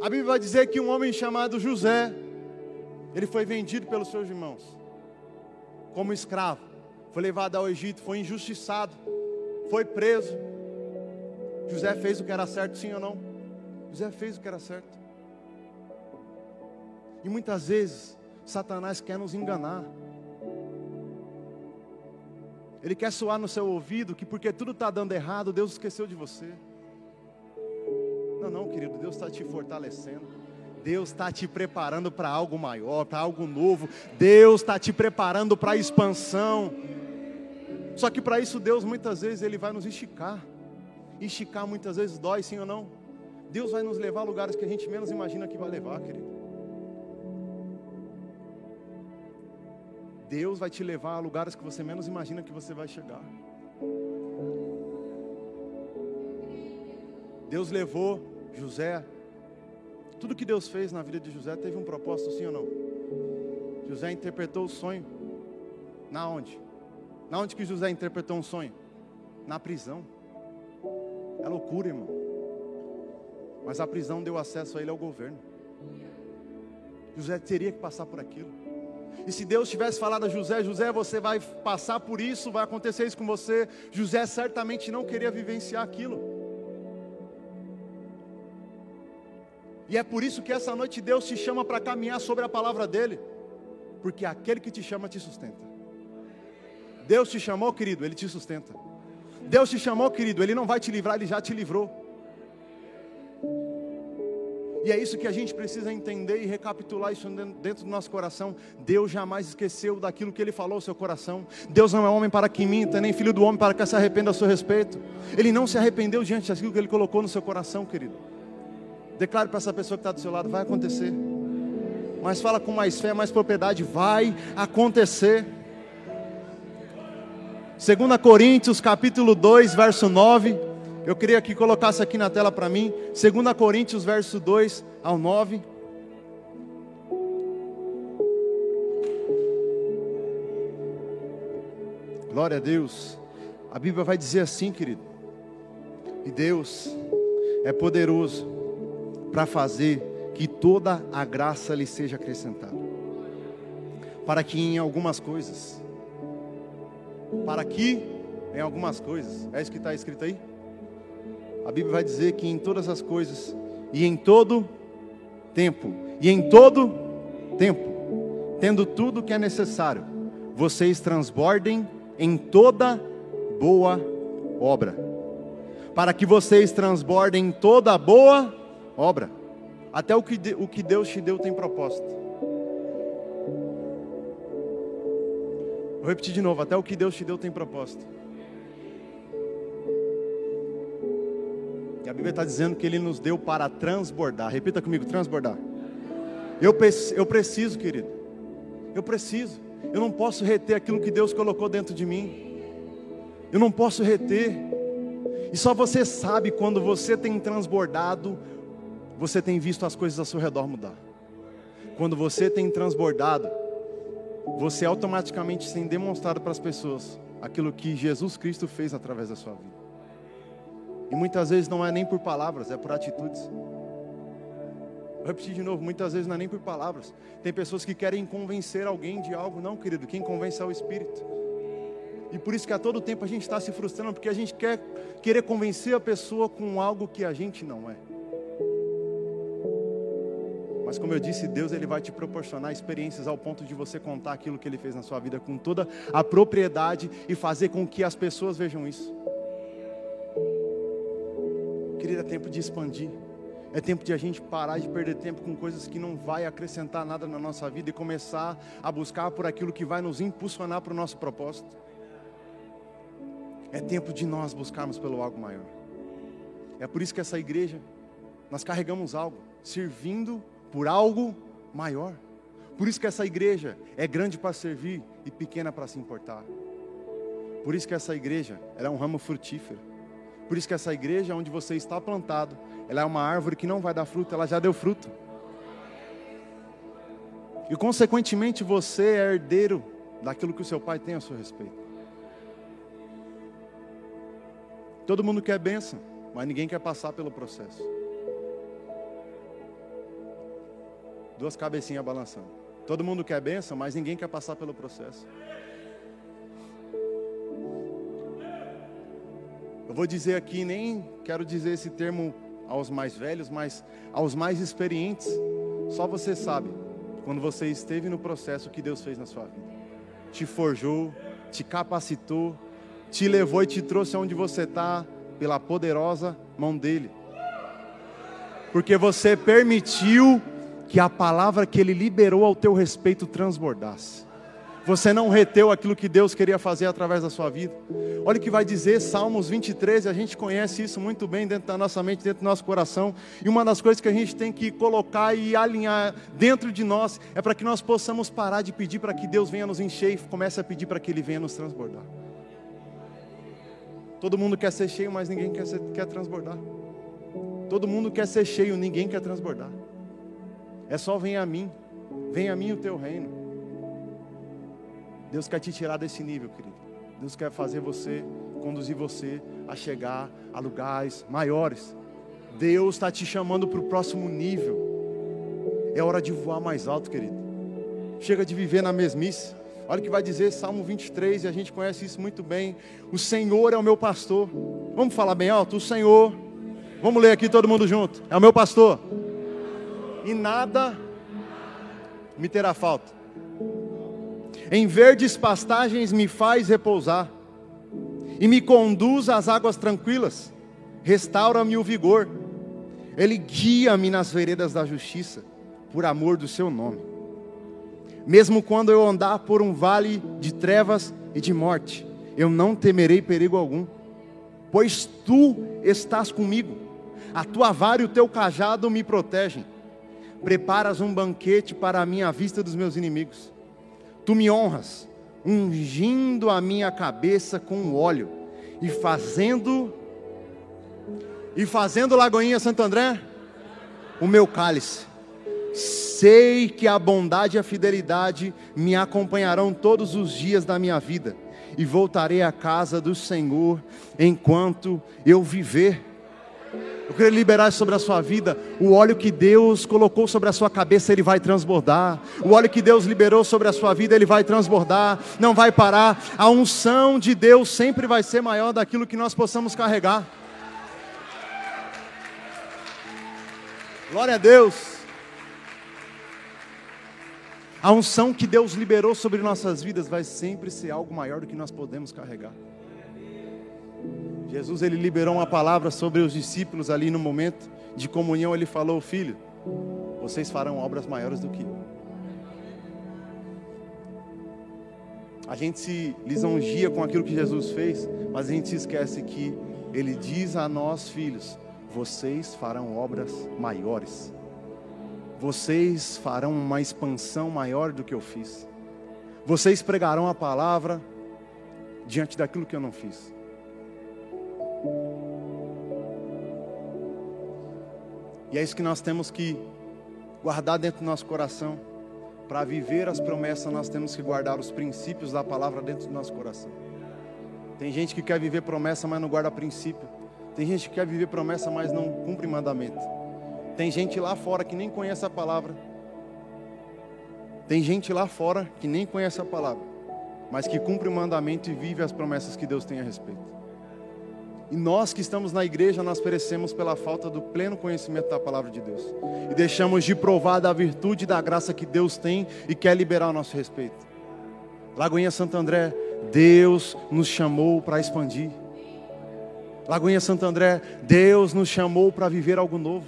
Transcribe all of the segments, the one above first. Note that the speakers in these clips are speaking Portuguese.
A Bíblia vai dizer que um homem chamado José, ele foi vendido pelos seus irmãos como escravo, foi levado ao Egito, foi injustiçado, foi preso. José fez o que era certo, sim ou não? José fez o que era certo. E muitas vezes Satanás quer nos enganar. Ele quer soar no seu ouvido que porque tudo está dando errado, Deus esqueceu de você. Não, não, querido, Deus está te fortalecendo. Deus está te preparando para algo maior, para algo novo. Deus está te preparando para a expansão. Só que para isso Deus muitas vezes ele vai nos esticar. Esticar muitas vezes dói, sim ou não? Deus vai nos levar a lugares que a gente menos imagina que vai levar, querido. Deus vai te levar a lugares que você menos imagina que você vai chegar. Deus levou José. Tudo que Deus fez na vida de José teve um propósito, sim ou não? José interpretou o sonho. Na onde? Na onde que José interpretou um sonho? Na prisão. É loucura, irmão. Mas a prisão deu acesso a ele ao governo. José teria que passar por aquilo. E se Deus tivesse falado a José, José, você vai passar por isso, vai acontecer isso com você, José certamente não queria vivenciar aquilo. E é por isso que essa noite Deus te chama para caminhar sobre a palavra dele, porque aquele que te chama te sustenta. Deus te chamou, querido, ele te sustenta. Deus te chamou, querido, ele não vai te livrar, ele já te livrou. E é isso que a gente precisa entender e recapitular isso dentro do nosso coração. Deus jamais esqueceu daquilo que Ele falou ao seu coração. Deus não é homem para que minta, nem filho do homem para que se arrependa a seu respeito. Ele não se arrependeu diante daquilo que Ele colocou no seu coração, querido. Declare para essa pessoa que está do seu lado: vai acontecer. Mas fala com mais fé, mais propriedade: vai acontecer. 2 Coríntios capítulo 2, verso 9. Eu queria que colocasse aqui na tela para mim, 2 Coríntios, verso 2 ao 9. Glória a Deus. A Bíblia vai dizer assim, querido. E Deus é poderoso para fazer que toda a graça lhe seja acrescentada. Para que em algumas coisas, para que em algumas coisas, é isso que está escrito aí? a Bíblia vai dizer que em todas as coisas e em todo tempo, e em todo tempo, tendo tudo o que é necessário, vocês transbordem em toda boa obra. Para que vocês transbordem em toda boa obra. Até o que, o que Deus te deu tem propósito. Vou repetir de novo: até o que Deus te deu tem propósito. a Bíblia está dizendo que Ele nos deu para transbordar. Repita comigo: transbordar. Eu, eu preciso, querido. Eu preciso. Eu não posso reter aquilo que Deus colocou dentro de mim. Eu não posso reter. E só você sabe quando você tem transbordado, você tem visto as coisas ao seu redor mudar. Quando você tem transbordado, você automaticamente tem demonstrado para as pessoas aquilo que Jesus Cristo fez através da sua vida. E muitas vezes não é nem por palavras, é por atitudes. Vou repetir de novo, muitas vezes não é nem por palavras. Tem pessoas que querem convencer alguém de algo, não, querido, quem convence é o Espírito. E por isso que a todo tempo a gente está se frustrando, porque a gente quer querer convencer a pessoa com algo que a gente não é. Mas como eu disse, Deus ele vai te proporcionar experiências ao ponto de você contar aquilo que ele fez na sua vida com toda a propriedade e fazer com que as pessoas vejam isso. Querido, é tempo de expandir. É tempo de a gente parar de perder tempo com coisas que não vai acrescentar nada na nossa vida e começar a buscar por aquilo que vai nos impulsionar para o nosso propósito. É tempo de nós buscarmos pelo algo maior. É por isso que essa igreja, nós carregamos algo, servindo por algo maior. Por isso que essa igreja é grande para servir e pequena para se importar. Por isso que essa igreja é um ramo frutífero. Por isso que essa igreja onde você está plantado, ela é uma árvore que não vai dar fruto, ela já deu fruto. E consequentemente você é herdeiro daquilo que o seu pai tem a seu respeito. Todo mundo quer bênção, mas ninguém quer passar pelo processo. Duas cabecinhas balançando. Todo mundo quer benção, mas ninguém quer passar pelo processo. Eu vou dizer aqui, nem quero dizer esse termo aos mais velhos, mas aos mais experientes. Só você sabe, quando você esteve no processo, que Deus fez na sua vida. Te forjou, te capacitou, te levou e te trouxe aonde você está, pela poderosa mão dEle. Porque você permitiu que a palavra que Ele liberou ao teu respeito transbordasse. Você não reteu aquilo que Deus queria fazer através da sua vida. Olha o que vai dizer Salmos 23, a gente conhece isso muito bem dentro da nossa mente, dentro do nosso coração. E uma das coisas que a gente tem que colocar e alinhar dentro de nós é para que nós possamos parar de pedir para que Deus venha nos encher e comece a pedir para que Ele venha nos transbordar. Todo mundo quer ser cheio, mas ninguém quer, ser, quer transbordar. Todo mundo quer ser cheio, ninguém quer transbordar. É só vem a mim, vem a mim o teu reino. Deus quer te tirar desse nível, querido. Deus quer fazer você, conduzir você a chegar a lugares maiores. Deus está te chamando para o próximo nível. É hora de voar mais alto, querido. Chega de viver na mesmice. Olha o que vai dizer Salmo 23, e a gente conhece isso muito bem. O Senhor é o meu pastor. Vamos falar bem alto? O Senhor. Vamos ler aqui todo mundo junto. É o meu pastor. E nada me terá falta. Em verdes pastagens me faz repousar, e me conduz às águas tranquilas, restaura-me o vigor, Ele guia-me nas veredas da justiça, por amor do seu nome. Mesmo quando eu andar por um vale de trevas e de morte, eu não temerei perigo algum, pois tu estás comigo, a tua vara e o teu cajado me protegem. Preparas um banquete para a minha vista dos meus inimigos Tu me honras, ungindo a minha cabeça com óleo e fazendo e fazendo Lagoinha Santo André o meu cálice. Sei que a bondade e a fidelidade me acompanharão todos os dias da minha vida e voltarei à casa do Senhor enquanto eu viver. Eu queria liberar sobre a sua vida o óleo que Deus colocou sobre a sua cabeça, ele vai transbordar. O óleo que Deus liberou sobre a sua vida, ele vai transbordar, não vai parar. A unção de Deus sempre vai ser maior daquilo que nós possamos carregar. Glória a Deus. A unção que Deus liberou sobre nossas vidas vai sempre ser algo maior do que nós podemos carregar. Jesus ele liberou uma palavra sobre os discípulos ali no momento de comunhão, ele falou: "Filho, vocês farão obras maiores do que eu". A gente se lisonjia com aquilo que Jesus fez, mas a gente se esquece que ele diz a nós, filhos: "Vocês farão obras maiores". Vocês farão uma expansão maior do que eu fiz. Vocês pregarão a palavra diante daquilo que eu não fiz. E é isso que nós temos que guardar dentro do nosso coração. Para viver as promessas, nós temos que guardar os princípios da palavra dentro do nosso coração. Tem gente que quer viver promessa, mas não guarda princípio. Tem gente que quer viver promessa, mas não cumpre mandamento. Tem gente lá fora que nem conhece a palavra. Tem gente lá fora que nem conhece a palavra, mas que cumpre o mandamento e vive as promessas que Deus tem a respeito. E nós que estamos na igreja, nós perecemos pela falta do pleno conhecimento da palavra de Deus. E deixamos de provar da virtude e da graça que Deus tem e quer liberar ao nosso respeito. Lagoinha Santo André, Deus nos chamou para expandir. Lagoinha Santo André, Deus nos chamou para viver algo novo.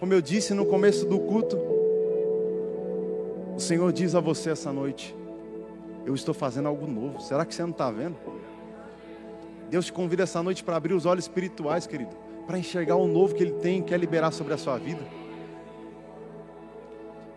Como eu disse no começo do culto, o Senhor diz a você essa noite: Eu estou fazendo algo novo. Será que você não está vendo? Deus te convida essa noite para abrir os olhos espirituais, querido, para enxergar o novo que Ele tem e quer liberar sobre a sua vida.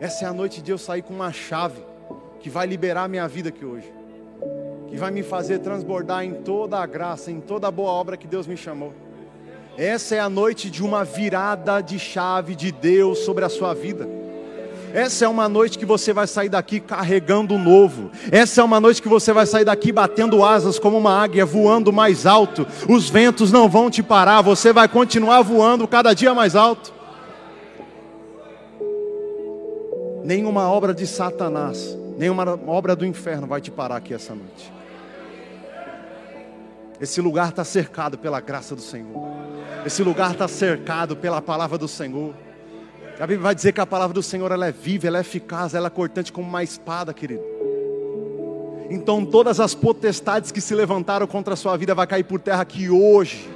Essa é a noite de eu sair com uma chave que vai liberar a minha vida aqui hoje, que vai me fazer transbordar em toda a graça, em toda a boa obra que Deus me chamou. Essa é a noite de uma virada de chave de Deus sobre a sua vida. Essa é uma noite que você vai sair daqui carregando o novo. Essa é uma noite que você vai sair daqui batendo asas como uma águia, voando mais alto. Os ventos não vão te parar, você vai continuar voando cada dia mais alto. Nenhuma obra de Satanás, nenhuma obra do inferno vai te parar aqui essa noite. Esse lugar está cercado pela graça do Senhor. Esse lugar está cercado pela palavra do Senhor. A Bíblia vai dizer que a palavra do Senhor ela é viva, ela é eficaz, ela é cortante como uma espada, querido. Então todas as potestades que se levantaram contra a sua vida vai cair por terra aqui hoje,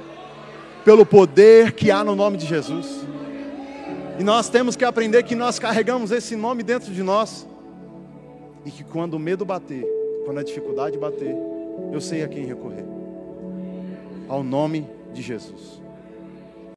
pelo poder que há no nome de Jesus. E nós temos que aprender que nós carregamos esse nome dentro de nós. E que quando o medo bater, quando a dificuldade bater, eu sei a quem recorrer. Ao nome de Jesus.